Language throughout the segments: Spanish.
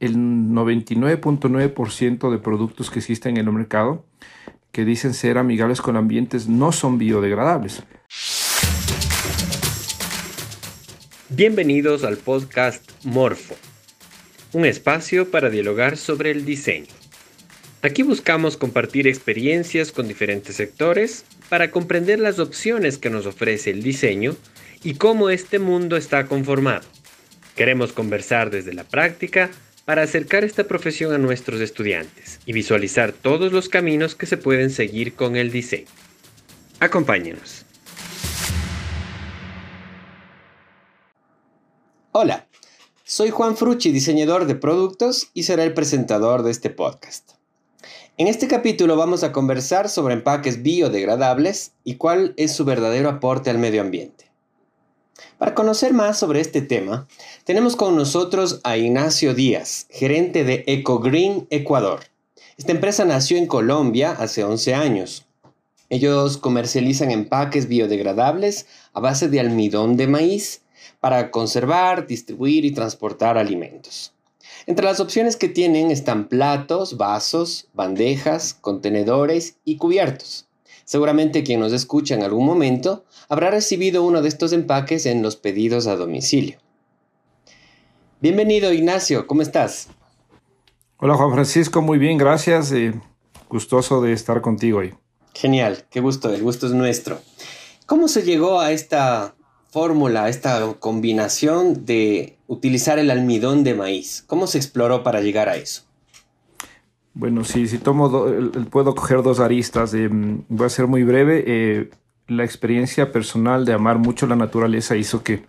el 99.9% de productos que existen en el mercado que dicen ser amigables con ambientes no son biodegradables. Bienvenidos al podcast Morfo, un espacio para dialogar sobre el diseño. Aquí buscamos compartir experiencias con diferentes sectores para comprender las opciones que nos ofrece el diseño y cómo este mundo está conformado. Queremos conversar desde la práctica para acercar esta profesión a nuestros estudiantes y visualizar todos los caminos que se pueden seguir con el diseño. Acompáñenos. Hola, soy Juan Frucci, diseñador de productos y seré el presentador de este podcast. En este capítulo vamos a conversar sobre empaques biodegradables y cuál es su verdadero aporte al medio ambiente. Para conocer más sobre este tema, tenemos con nosotros a Ignacio Díaz, gerente de EcoGreen Ecuador. Esta empresa nació en Colombia hace 11 años. Ellos comercializan empaques biodegradables a base de almidón de maíz para conservar, distribuir y transportar alimentos. Entre las opciones que tienen están platos, vasos, bandejas, contenedores y cubiertos. Seguramente quien nos escucha en algún momento habrá recibido uno de estos empaques en los pedidos a domicilio. Bienvenido Ignacio, ¿cómo estás? Hola Juan Francisco, muy bien, gracias. Eh, gustoso de estar contigo hoy. Genial, qué gusto, el gusto es nuestro. ¿Cómo se llegó a esta fórmula, esta combinación de utilizar el almidón de maíz? ¿Cómo se exploró para llegar a eso? Bueno, sí, si tomo, puedo coger dos aristas. Mm, voy a ser muy breve. Eh, la experiencia personal de amar mucho la naturaleza hizo que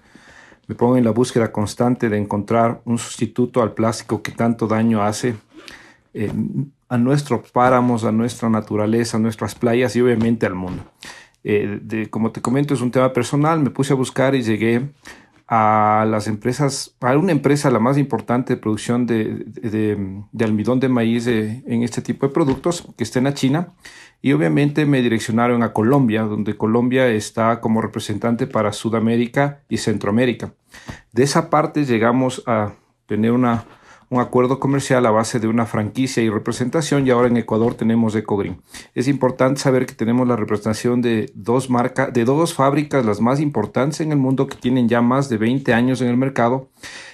me ponga en la búsqueda constante de encontrar un sustituto al plástico que tanto daño hace eh, a nuestros páramos, a nuestra naturaleza, a nuestras playas y obviamente al mundo. Eh, de, como te comento, es un tema personal. Me puse a buscar y llegué a las empresas, a una empresa la más importante de producción de, de, almidón de maíz en este tipo de productos, que está en la China. Y obviamente me direccionaron a Colombia, donde Colombia está como representante para Sudamérica y Centroamérica. De esa parte llegamos a tener una un acuerdo comercial a base de una franquicia y representación y ahora en Ecuador tenemos EcoGreen. Es importante saber que tenemos la representación de dos marcas, de dos fábricas las más importantes en el mundo que tienen ya más de 20 años en el mercado,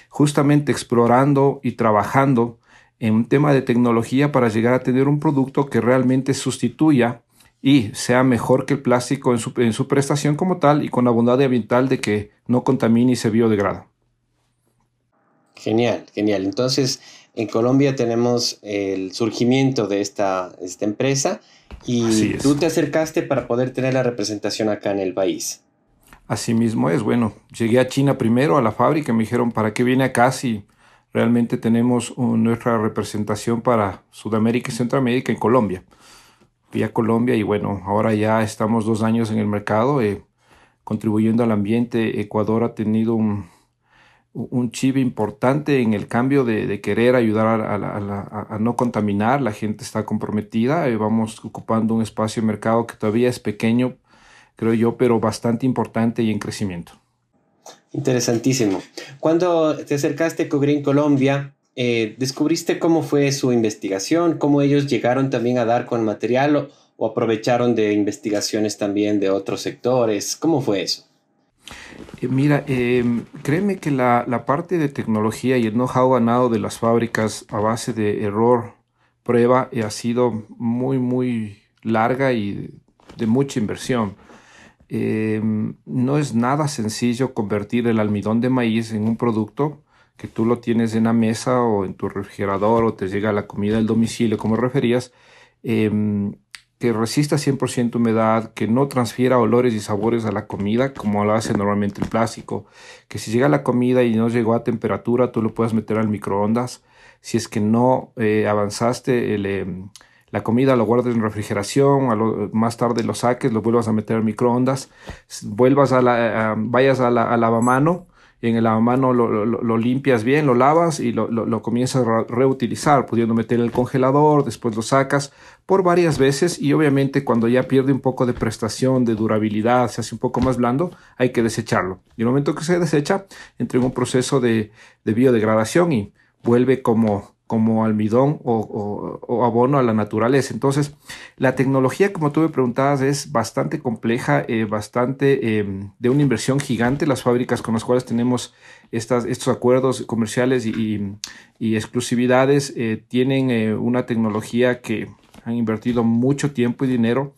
justamente explorando y trabajando en un tema de tecnología para llegar a tener un producto que realmente sustituya y sea mejor que el plástico en su, en su prestación como tal y con la bondad ambiental de que no contamine y se biodegrada. Genial, genial. Entonces, en Colombia tenemos el surgimiento de esta, esta empresa y tú te acercaste para poder tener la representación acá en el país. Así mismo es. Bueno, llegué a China primero, a la fábrica, y me dijeron, ¿para qué viene acá si realmente tenemos nuestra representación para Sudamérica y Centroamérica en Colombia? Fui a Colombia y bueno, ahora ya estamos dos años en el mercado, eh, contribuyendo al ambiente. Ecuador ha tenido un, un chip importante en el cambio de, querer ayudar a, no contaminar. La gente está comprometida. Eh, vamos ocupando un espacio de mercado que todavía es pequeño, creo yo, pero bastante importante y en crecimiento. Interesantísimo. Cuando te acercaste a Cogreen Colombia, eh, ¿descubriste cómo fue su investigación? ¿Cómo ellos llegaron también a dar con material o, aprovecharon de investigaciones también de otros sectores? ¿Cómo fue eso? Eh, mira, em, créeme que la, parte de tecnología y el know-how ganado de las fábricas a base de error, prueba, eh, ha sido muy, muy larga y de, mucha inversión. Em, no es nada sencillo convertir el almidón de maíz en un producto que tú lo tienes en la mesa o en tu refrigerador o te llega la comida del domicilio, como referías. Em, que resista 100% humedad, que no transfiera olores y sabores a la comida como lo hace normalmente el plástico, que si llega la comida y no llegó a temperatura, tú lo puedes meter al microondas. Si es que no eh, avanzaste, em, la comida lo guardes en refrigeración, más tarde lo saques, lo vuelvas a meter al microondas, vuelvas a la, vayas a la, lavamano en el lavamano lo, limpias bien, lo lavas y lo, comienzas a reutilizar, pudiendo meter en el congelador, después lo sacas por varias veces y obviamente cuando ya pierde un poco de prestación, de durabilidad, se hace un poco más blando, hay que desecharlo. Y el momento que se desecha, entra en un proceso de, biodegradación y vuelve como como almidón o, abono a la naturaleza. Entonces, la tecnología, como tú me preguntabas, es bastante compleja, eh, bastante em, de una inversión gigante. Las fábricas con las cuales tenemos estas, estos acuerdos comerciales y, exclusividades eh, tienen eh, una tecnología que han invertido mucho tiempo y dinero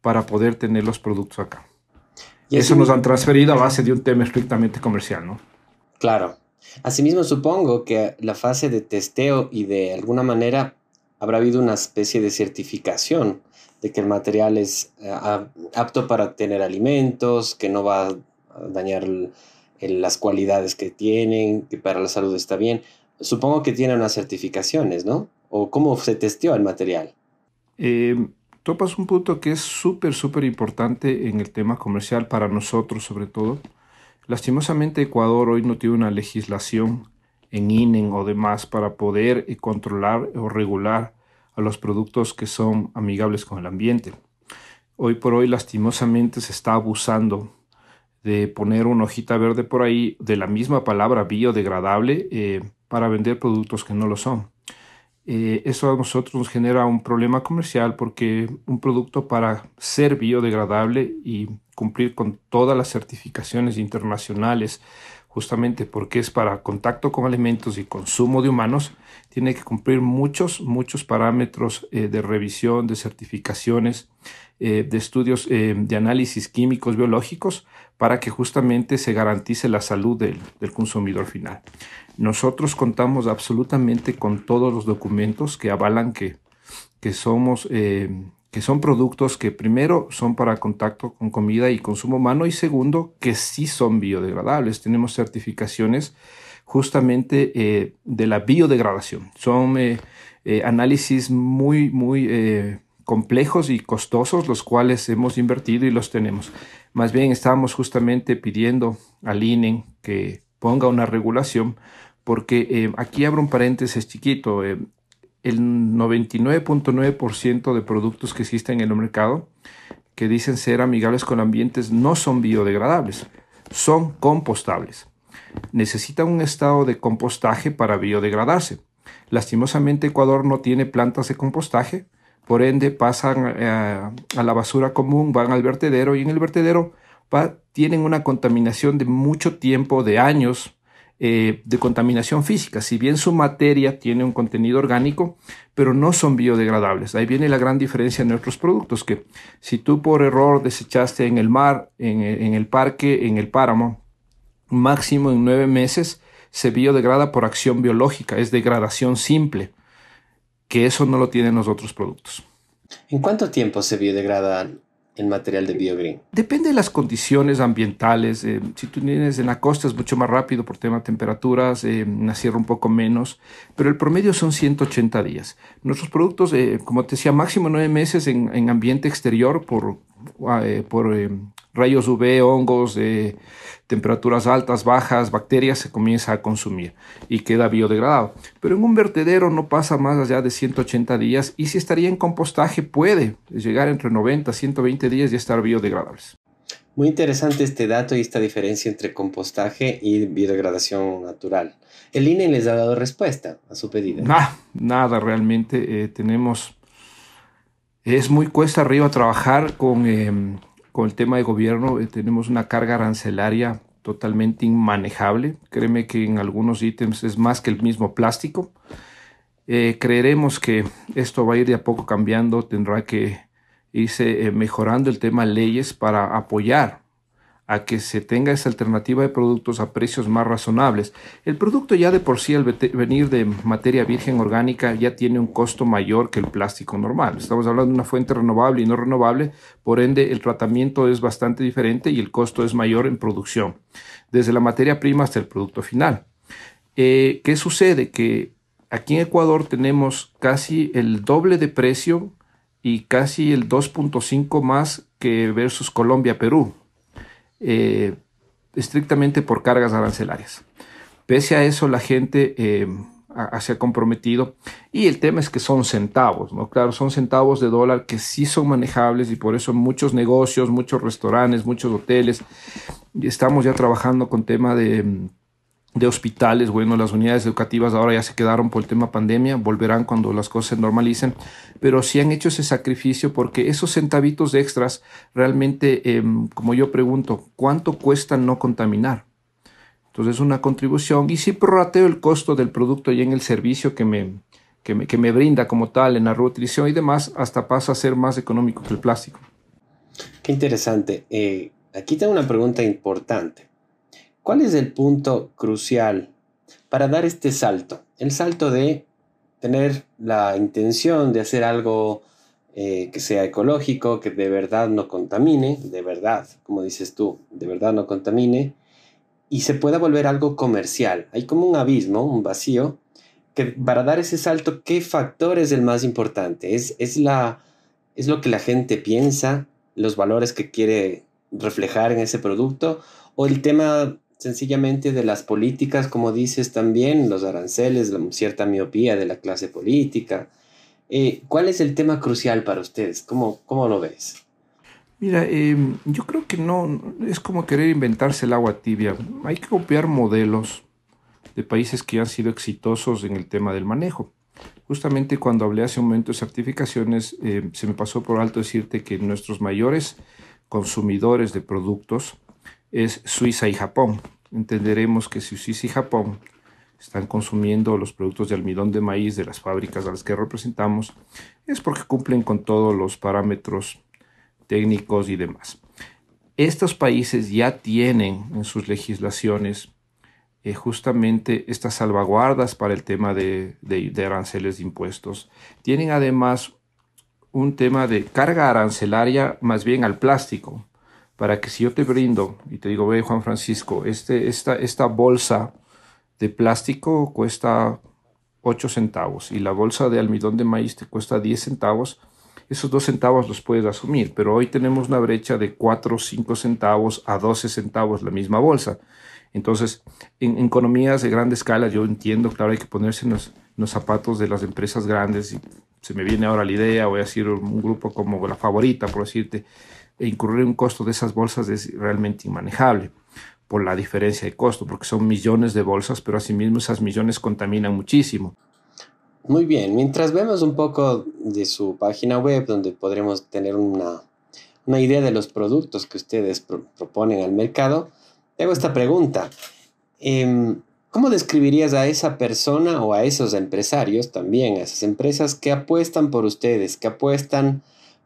para poder tener los productos acá. Y eso nos han transferido a base de un tema estrictamente comercial, ¿no? Claro. Asimismo, supongo que la fase de testeo y de alguna manera habrá habido una especie de certificación de que el material es eh, apto para tener alimentos, que no va a dañar las cualidades que tienen, que para la salud está bien. Supongo que tiene unas certificaciones, ¿no? ¿O cómo se testeó el material? Eh, topas un punto que es súper, súper importante en el tema comercial para nosotros sobre todo Lastimosamente Ecuador hoy no tiene una legislación en INEN o demás para poder eh, controlar o regular a los productos que son amigables con el ambiente. Hoy por hoy lastimosamente se está abusando de poner una hojita verde por ahí de la misma palabra biodegradable eh, para vender productos que no lo son. Eh, eso a nosotros nos genera un problema comercial porque un producto para ser biodegradable y cumplir con todas las certificaciones internacionales, justamente porque es para contacto con alimentos y consumo de humanos, tiene que cumplir muchos, muchos parámetros eh, de revisión, de certificaciones, eh, de estudios de análisis químicos, biológicos, para que justamente se garantice la salud del, del consumidor final. Nosotros contamos absolutamente con todos los documentos que avalan que, que somos, eh, que son productos que primero son para contacto con comida y consumo humano y segundo que sí son biodegradables. Tenemos certificaciones justamente eh, de la biodegradación. Son eh, análisis muy, muy complejos y costosos, los cuales hemos invertido y los tenemos. Más bien estamos justamente pidiendo al INE que ponga una regulación, porque eh, aquí abro un paréntesis chiquito, eh, el 99.9% de productos que existen en el mercado que dicen ser amigables con ambientes no son biodegradables, son compostables. Necesitan un estado de compostaje para biodegradarse. Lastimosamente Ecuador no tiene plantas de compostaje, por ende pasan eh, a la basura común, van al vertedero y en el vertedero tienen una contaminación de mucho tiempo, de años, eh, de contaminación física. Si bien su materia tiene un contenido orgánico, pero no son biodegradables. Ahí viene la gran diferencia en nuestros productos, que si tú por error desechaste en el mar, en, el parque, en el páramo, máximo en nueve meses, se biodegrada por acción biológica, es degradación simple, que eso no lo tienen los otros productos. ¿En cuánto tiempo se biodegradan el material de BioGreen? Depende de las condiciones ambientales. Eh, si tú tienes en la costa es mucho más rápido por tema de temperaturas, eh, en la sierra un poco menos, pero el promedio son 180 días. Nuestros productos, eh, como te decía, máximo nueve meses en, en ambiente exterior por, ah, por rayos UV, hongos, de temperaturas altas, bajas, bacterias, se comienza a consumir y queda biodegradado. Pero en un vertedero no pasa más allá de 180 días y si estaría en compostaje puede llegar entre 90 y 120 días y estar biodegradables. Muy interesante este dato y esta diferencia entre compostaje y biodegradación natural. ¿El INE les ha dado respuesta a su pedido? nada, realmente. Eh, tenemos... Es muy cuesta arriba trabajar con... Em, con el tema de gobierno eh, tenemos una carga arancelaria totalmente inmanejable. Créeme que en algunos ítems es más que el mismo plástico. Eh, creeremos que esto va a ir de a poco cambiando, tendrá que irse eh, mejorando el tema de leyes para apoyar a que se tenga esa alternativa de productos a precios más razonables. El producto ya de por sí, al venir de materia virgen orgánica, ya tiene un costo mayor que el plástico normal. Estamos hablando de una fuente renovable y no renovable, por ende el tratamiento es bastante diferente y el costo es mayor en producción, desde la materia prima hasta el producto final. Eh, ¿Qué sucede? Que aquí en Ecuador tenemos casi el doble de precio y casi el 2.5 más que versus Colombia, Perú eh, estrictamente por cargas arancelarias. Pese a eso, la gente eh, se ha comprometido y el tema es que son centavos, ¿no? Claro, son centavos de dólar que sí son manejables y por eso muchos negocios, muchos restaurantes, muchos hoteles, estamos ya trabajando con tema de de hospitales, bueno, las unidades educativas ahora ya se quedaron por el tema pandemia, volverán cuando las cosas se normalicen, pero sí han hecho ese sacrificio porque esos centavitos extras realmente, em, como yo pregunto, ¿cuánto cuesta no contaminar? Entonces es una contribución y si prorrateo el costo del producto y en el servicio que me, que me, que me brinda como tal en la reutilización y demás, hasta pasa a ser más económico que el plástico. Qué interesante. Eh, aquí tengo una pregunta importante. ¿Cuál es el punto crucial para dar este salto? El salto de tener la intención de hacer algo eh, que sea ecológico, que de verdad no contamine, de verdad, como dices tú, de verdad no contamine, y se pueda volver algo comercial. Hay como un abismo, un vacío, que para dar ese salto, ¿qué factor es el más importante? ¿Es, es, la, ¿Es lo que la gente piensa, los valores que quiere reflejar en ese producto? ¿O el tema sencillamente de las políticas, como dices también, los aranceles, la cierta miopía de la clase política. Eh, ¿Cuál es el tema crucial para ustedes? ¿Cómo, cómo lo ves? Mira, em, yo creo que no, es como querer inventarse el agua tibia. Hay que copiar modelos de países que han sido exitosos en el tema del manejo. Justamente cuando hablé hace un momento de certificaciones, em, se me pasó por alto decirte que nuestros mayores consumidores de productos es Suiza y Japón. Entenderemos que si Suiza y Japón están consumiendo los productos de almidón de maíz de las fábricas a las que representamos, es porque cumplen con todos los parámetros técnicos y demás. Estos países ya tienen en sus legislaciones eh, justamente estas salvaguardas para el tema de, de aranceles de impuestos. Tienen además un tema de carga arancelaria más bien al plástico para que si yo te brindo y te digo, ve Juan Francisco, este, esta, esta bolsa de plástico cuesta 8 centavos y la bolsa de almidón de maíz te cuesta 10 centavos, esos 2 centavos los puedes asumir, pero hoy tenemos una brecha de 4 o 5 centavos a 12 centavos la misma bolsa. Entonces, en, economías de grande escala, yo entiendo, claro, hay que ponerse en los, los, zapatos de las empresas grandes y se me viene ahora la idea, voy a decir un grupo como la favorita, por decirte, e incurrir un costo de esas bolsas es realmente inmanejable por la diferencia de costo, porque son millones de bolsas, pero asimismo esas millones contaminan muchísimo. Muy bien, mientras vemos un poco de su página web, donde podremos tener una, una idea de los productos que ustedes proponen al mercado, tengo esta pregunta. Em, ¿Cómo describirías a esa persona o a esos empresarios también, a esas empresas que apuestan por ustedes, que apuestan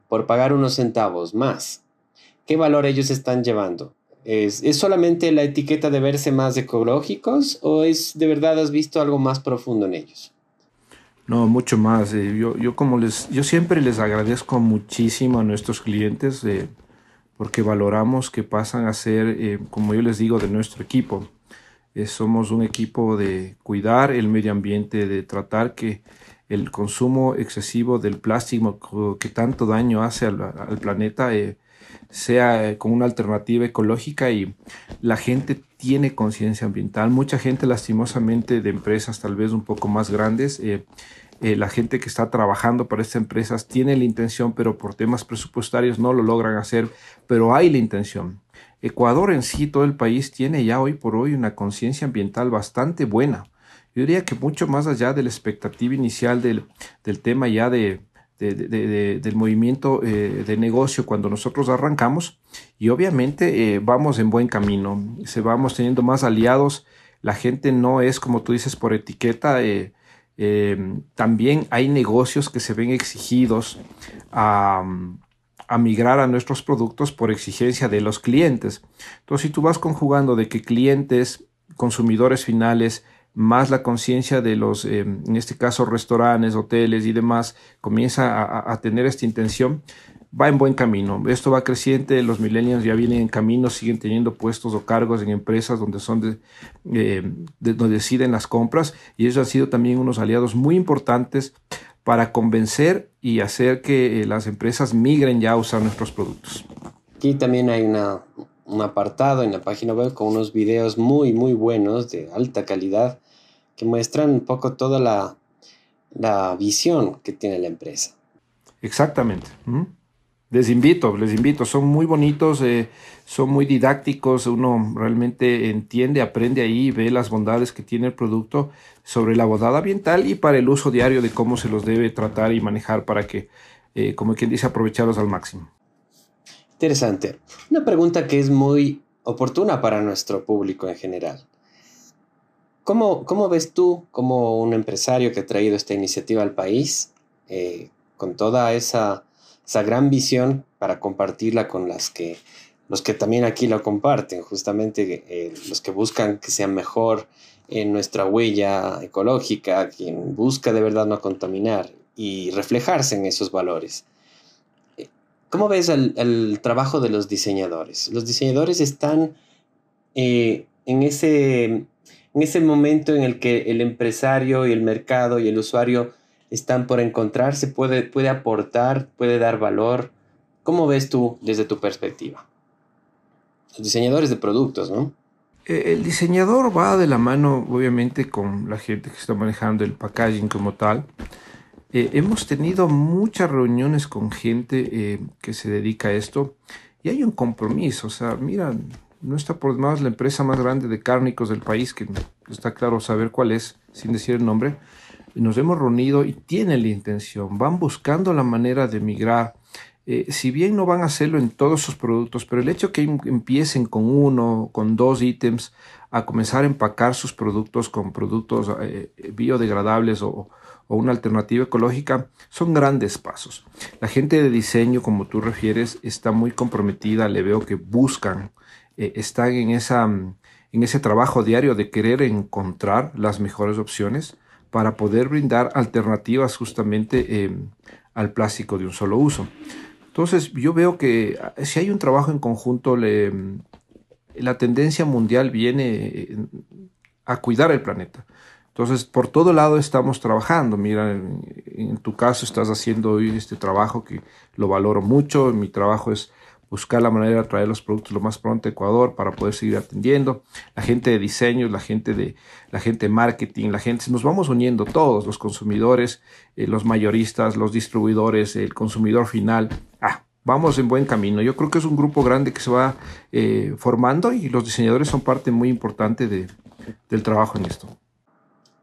por pagar unos centavos más? ¿Qué valor ellos están llevando? ¿Es, solamente la etiqueta de verse más ecológicos o es de verdad has visto algo más profundo en ellos? No, mucho más. Eh, yo, yo, como les, yo siempre les agradezco muchísimo a nuestros clientes eh, porque valoramos que pasan a ser, eh, como yo les digo, de nuestro equipo. somos un equipo de cuidar el medio ambiente, de tratar que el consumo excesivo del plástico que tanto daño hace al, al planeta sea eh, con una alternativa ecológica y la gente tiene conciencia ambiental. Mucha gente lastimosamente de empresas tal vez un poco más grandes, eh, eh, la gente que está trabajando para estas empresas tiene la intención, pero por temas presupuestarios no lo logran hacer, pero hay la intención. Ecuador en sí, todo el país, tiene ya hoy por hoy una conciencia ambiental bastante buena. Yo diría que mucho más allá de la expectativa inicial del, del tema ya de, del movimiento eh, de negocio cuando nosotros arrancamos. Y obviamente eh, vamos en buen camino, se vamos teniendo más aliados, la gente no es como tú dices por etiqueta, eh, también hay negocios que se ven exigidos a, a, migrar a nuestros productos por exigencia de los clientes. Entonces si tú vas conjugando de que clientes, consumidores finales, más la conciencia de los, eh, en este caso, restaurantes, hoteles y demás, comienza a, tener esta intención, va en buen camino. Esto va creciente, los millennials ya vienen en camino, siguen teniendo puestos o cargos en empresas donde son de, eh, donde deciden las compras y ellos han sido también unos aliados muy importantes para convencer y hacer que eh, las empresas migren ya a usar nuestros productos. Aquí también hay una, un apartado en la página web con unos videos muy, muy buenos de alta calidad que muestran un poco toda la, visión que tiene la empresa. Exactamente. Les invito, les invito, son muy bonitos, eh, son muy didácticos, uno realmente entiende, aprende ahí, ve las bondades que tiene el producto sobre la bondad ambiental y para el uso diario de cómo se los debe tratar y manejar para que, eh, como quien dice, aprovecharlos al máximo. Interesante. Una pregunta que es muy oportuna para nuestro público en general. ¿Cómo, cómo ves tú como un empresario que ha traído esta iniciativa al país, eh, con toda esa esa gran visión para compartirla con las que, los que también aquí lo comparten, justamente eh, los que buscan que sea mejor en nuestra huella ecológica, quien busca de verdad no contaminar y reflejarse en esos valores. ¿Cómo ves el, trabajo de los diseñadores? Los diseñadores están eh, en, ese, en ese momento en el que el empresario y el mercado y el usuario están por encontrarse, puede, puede aportar, puede dar valor. ¿Cómo ves tú desde tu perspectiva? Los diseñadores de productos, ¿no? Eh, el diseñador va de la mano, obviamente, con la gente que está manejando el packaging como tal. Eh, hemos tenido muchas reuniones con gente eh, que se dedica a esto y hay un compromiso. O sea, mira, no está por demás la empresa más grande de cárnicos del país, que está claro saber cuál es, sin decir el nombre, nos hemos reunido y tienen la intención, van buscando la manera de migrar. Eh, si bien no van a hacerlo en todos sus productos, pero el hecho que em, empiecen con uno, con dos ítems, a comenzar a empacar sus productos con productos eh, biodegradables o, una alternativa ecológica, son grandes pasos. La gente de diseño, como tú refieres, está muy comprometida, le veo que buscan, eh, están en, esa, en ese trabajo diario de querer encontrar las mejores opciones para poder brindar alternativas justamente em, al plástico de un solo uso. Entonces yo veo que ah, si hay un trabajo en conjunto, em, la tendencia mundial viene a cuidar el planeta. Entonces, por todo lado estamos trabajando. Mira, en, en, tu caso estás haciendo hoy este trabajo que lo valoro mucho. Mi trabajo es buscar la manera de traer los productos lo más pronto a Ecuador para poder seguir atendiendo. La gente de diseño, la gente de, la gente marketing, la gente, nos vamos uniendo todos, los consumidores, eh, los mayoristas, los distribuidores, el consumidor final. Ah, vamos en buen camino. Yo creo que es un grupo grande que se va eh, formando y los diseñadores son parte muy importante de, del trabajo en esto.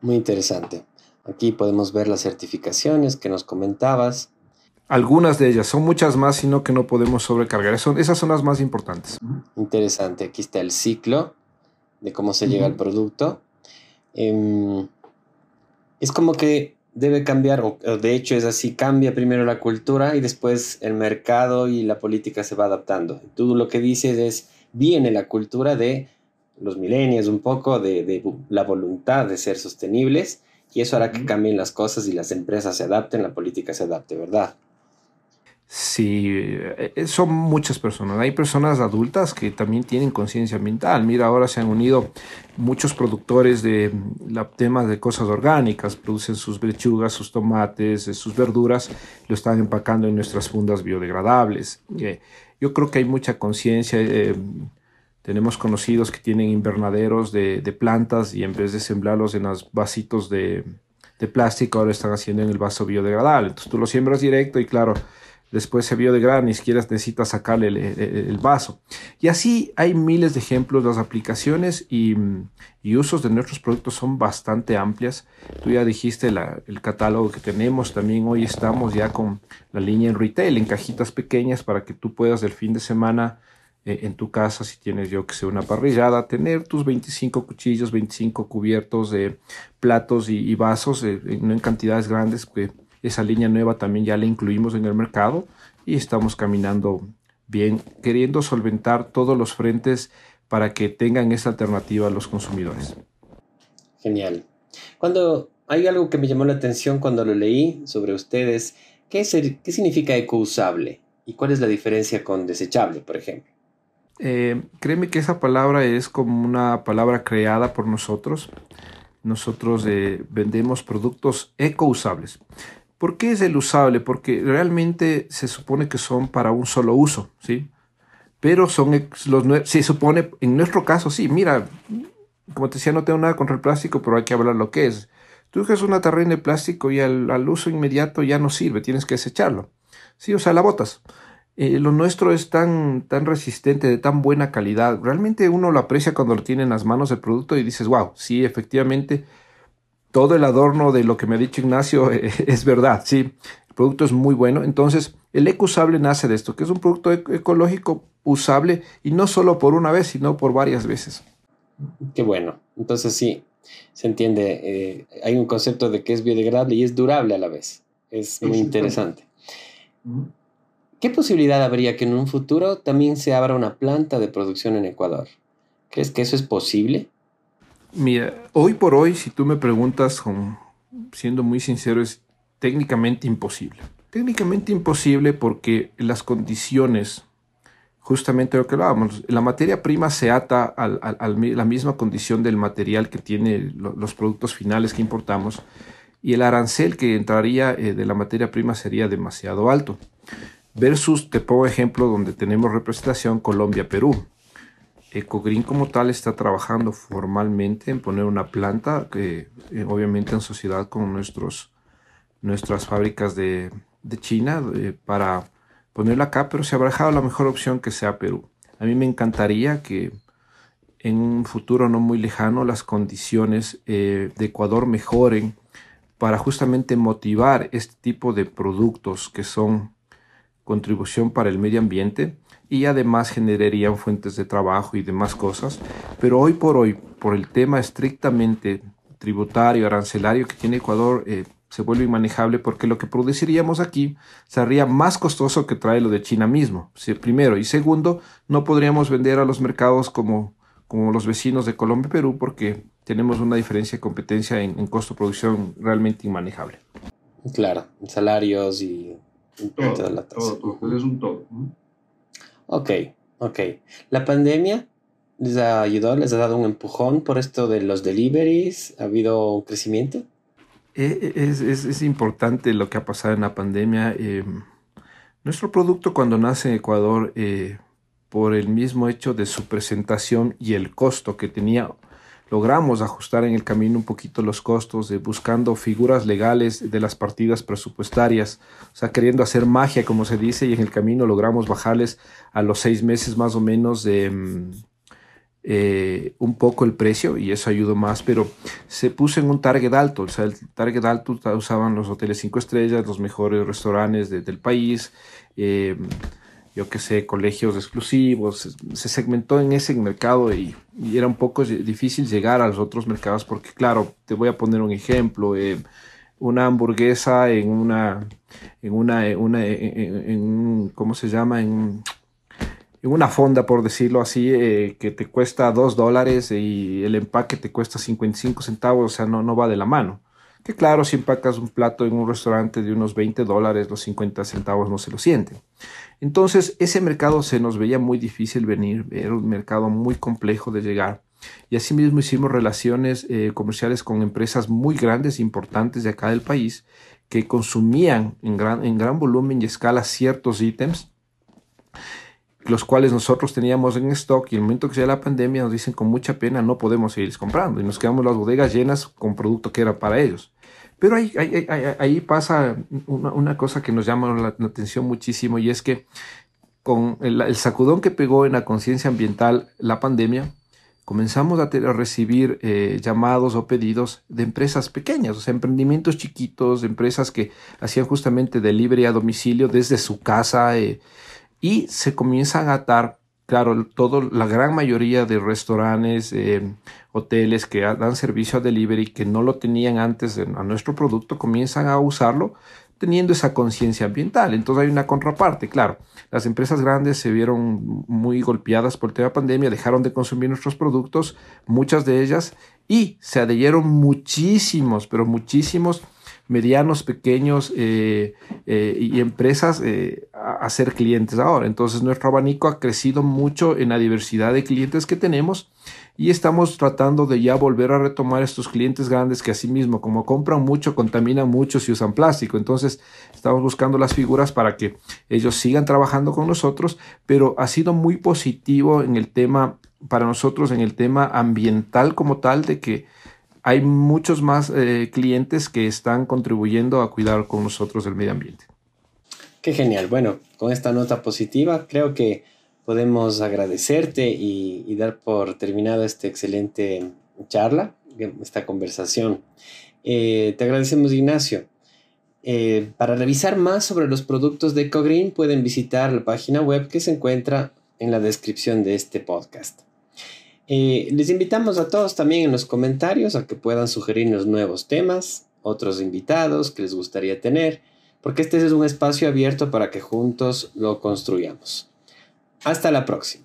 Muy interesante. Aquí podemos ver las certificaciones que nos comentabas algunas de ellas, son muchas más, sino que no podemos sobrecargar. Son, esas son las más importantes. Interesante, aquí está el ciclo de cómo se llega al producto. Em, es como que debe cambiar, o de hecho es así, cambia primero la cultura y después el mercado y la política se va adaptando. Tú lo que dices es, viene la cultura de los milenios un poco, de, de la voluntad de ser sostenibles y eso hará que cambien las cosas y las empresas se adapten, la política se adapte, ¿verdad? Sí, eh, eh, son muchas personas. Hay personas adultas que también tienen conciencia ambiental. Mira, ahora se han unido muchos productores de temas de cosas orgánicas, producen sus lechugas, sus tomates, eh, sus verduras, lo están empacando en nuestras fundas biodegradables. yo creo que hay mucha conciencia. tenemos conocidos que tienen invernaderos de, plantas y en vez de sembrarlos en los vasitos de, de plástico, ahora están haciendo en el vaso biodegradable. Entonces tú lo siembras directo y claro, después se vio de gran, ni siquiera necesitas sacarle el, vaso. Y así hay miles de ejemplos, las aplicaciones y, usos de nuestros productos son bastante amplias. Tú ya dijiste el catálogo que tenemos, también hoy estamos ya con la línea en retail, en cajitas pequeñas para que tú puedas el fin de semana eh, en tu casa, si tienes yo que sé una parrillada, tener tus 25 cuchillos, 25 cubiertos de platos y, vasos, eh, no en cantidades grandes, que esa línea nueva también ya la incluimos en el mercado y estamos caminando bien, queriendo solventar todos los frentes para que tengan esa alternativa a los consumidores. Genial. Cuando hay algo que me llamó la atención cuando lo leí sobre ustedes, ¿qué, es qué significa ecousable? ¿Y cuál es la diferencia con desechable, por ejemplo? Eh, créeme que esa palabra es como una palabra creada por nosotros. Nosotros eh, vendemos productos ecousables. ¿Por qué es el usable? Porque realmente se supone que son para un solo uso, ¿sí? Pero son los se supone, en nuestro caso, sí, mira, como te decía, no tengo nada contra el plástico, pero hay que hablar lo que es. Tú dejas una tarrina de plástico y al, uso inmediato ya no sirve, tienes que desecharlo. Sí, o sea, la botas. eh, lo nuestro es tan, tan resistente, de tan buena calidad. Realmente uno lo aprecia cuando lo tiene en las manos el producto y dices, wow, sí, efectivamente, todo el adorno de lo que me ha dicho Ignacio es verdad, sí, el producto es muy bueno. Entonces, el eco usable nace de esto, que es un producto ecológico usable y no solo por una vez, sino por varias veces. Qué bueno. Entonces sí, se entiende. Eh, hay un concepto de que es biodegradable y es durable a la vez. Es muy interesante. ¿Qué posibilidad habría que en un futuro también se abra una planta de producción en Ecuador? ¿Crees que eso es posible? Mira, hoy por hoy, si tú me preguntas, siendo muy sincero, es técnicamente imposible. Técnicamente imposible porque las condiciones justamente lo que hablábamos, la materia prima se ata a la misma condición del material que tiene los productos finales que importamos y el arancel que entraría eh, de la materia prima sería demasiado alto. Versus, te pongo ejemplo donde tenemos representación Colombia-Perú. Ecogreen como tal está trabajando formalmente en poner una planta, que eh, obviamente en sociedad con nuestros, nuestras fábricas de, China, para ponerla acá, pero se ha barajado la mejor opción que sea Perú. A mí me encantaría que en un futuro no muy lejano las condiciones eh, de Ecuador mejoren para justamente motivar este tipo de productos que son contribución para el medio ambiente y además generarían fuentes de trabajo y demás cosas. Pero hoy por hoy, por el tema estrictamente tributario, arancelario que tiene Ecuador, eh, se vuelve inmanejable porque lo que produciríamos aquí sería más costoso que traerlo de China mismo, primero. Y segundo, no podríamos vender a los mercados como, como los vecinos de Colombia y Perú porque tenemos una diferencia de competencia en, costo de producción realmente inmanejable. Claro, salarios y... Todo, todo, es un todo. Ok, ok. ¿La pandemia les ha ayudado, les ha dado un empujón por esto de los deliveries? ¿Ha habido un crecimiento? Eh, eh, es, importante lo que ha pasado en la pandemia. Em, nuestro producto cuando nace en Ecuador, eh, por el mismo hecho de su presentación y el costo que tenía, logramos ajustar en el camino un poquito los costos, de buscando figuras legales de las partidas presupuestarias, o sea, queriendo hacer magia, como se dice, y en el camino logramos bajarles a los seis meses más o menos de em, eh, un poco el precio y eso ayudó más, pero se puso en un target alto, o sea, el target alto usaban los hoteles cinco estrellas, los mejores restaurantes del país, eh, yo que sé, colegios exclusivos, se segmentó en ese mercado y, era un poco difícil llegar a los otros mercados porque, claro, te voy a poner un ejemplo, eh, una hamburguesa en una, en una, una en, ¿cómo se llama? En una fonda, por decirlo así, eh, que te cuesta 2 dólares y el empaque te cuesta 55 centavos, o sea, no, no va de la mano. Que claro, si empacas un plato en un restaurante de unos 20 dólares, los 50 centavos no se lo sienten. Entonces, ese mercado se nos veía muy difícil venir, era un mercado muy complejo de llegar. Y asimismo hicimos relaciones eh, comerciales con empresas muy grandes, importantes de acá del país, que consumían en gran, en gran volumen y escala ciertos ítems los cuales nosotros teníamos en stock y en el momento que sea la pandemia nos dicen con mucha pena no podemos seguir comprando y nos quedamos las bodegas llenas con producto que era para ellos. Pero ahí, ahí, ahí, pasa una, cosa que nos llama la, atención muchísimo y es que con el, sacudón que pegó en la conciencia ambiental la pandemia, comenzamos a, recibir eh, llamados o pedidos de empresas pequeñas, o sea, emprendimientos chiquitos, empresas que hacían justamente delivery a domicilio desde su casa. Eh, y se comienzan a atar, claro, todo, la gran mayoría de restaurantes, eh, hoteles que dan servicio a delivery que no lo tenían antes a nuestro producto, comienzan a usarlo teniendo esa conciencia ambiental. Entonces hay una contraparte, claro. Las empresas grandes se vieron muy golpeadas por el tema de pandemia, dejaron de consumir nuestros productos, muchas de ellas, y se adhirieron muchísimos, pero muchísimos medianos, pequeños eh, eh, y empresas eh, a, ser clientes ahora. Entonces nuestro abanico ha crecido mucho en la diversidad de clientes que tenemos y estamos tratando de ya volver a retomar estos clientes grandes que asimismo como compran mucho, contaminan mucho si usan plástico. Entonces estamos buscando las figuras para que ellos sigan trabajando con nosotros, pero ha sido muy positivo en el tema para nosotros en el tema ambiental como tal de que hay muchos más eh, clientes que están contribuyendo a cuidar con nosotros el medio ambiente. Qué genial. Bueno, con esta nota positiva creo que podemos agradecerte y, dar por terminado esta excelente charla, esta conversación. Eh, te agradecemos, Ignacio. Eh, para revisar más sobre los productos de EcoGreen pueden visitar la página web que se encuentra en la descripción de este podcast. Eh, les invitamos a todos también en los comentarios a que puedan sugerirnos nuevos temas, otros invitados que les gustaría tener, porque este es un espacio abierto para que juntos lo construyamos. Hasta la próxima.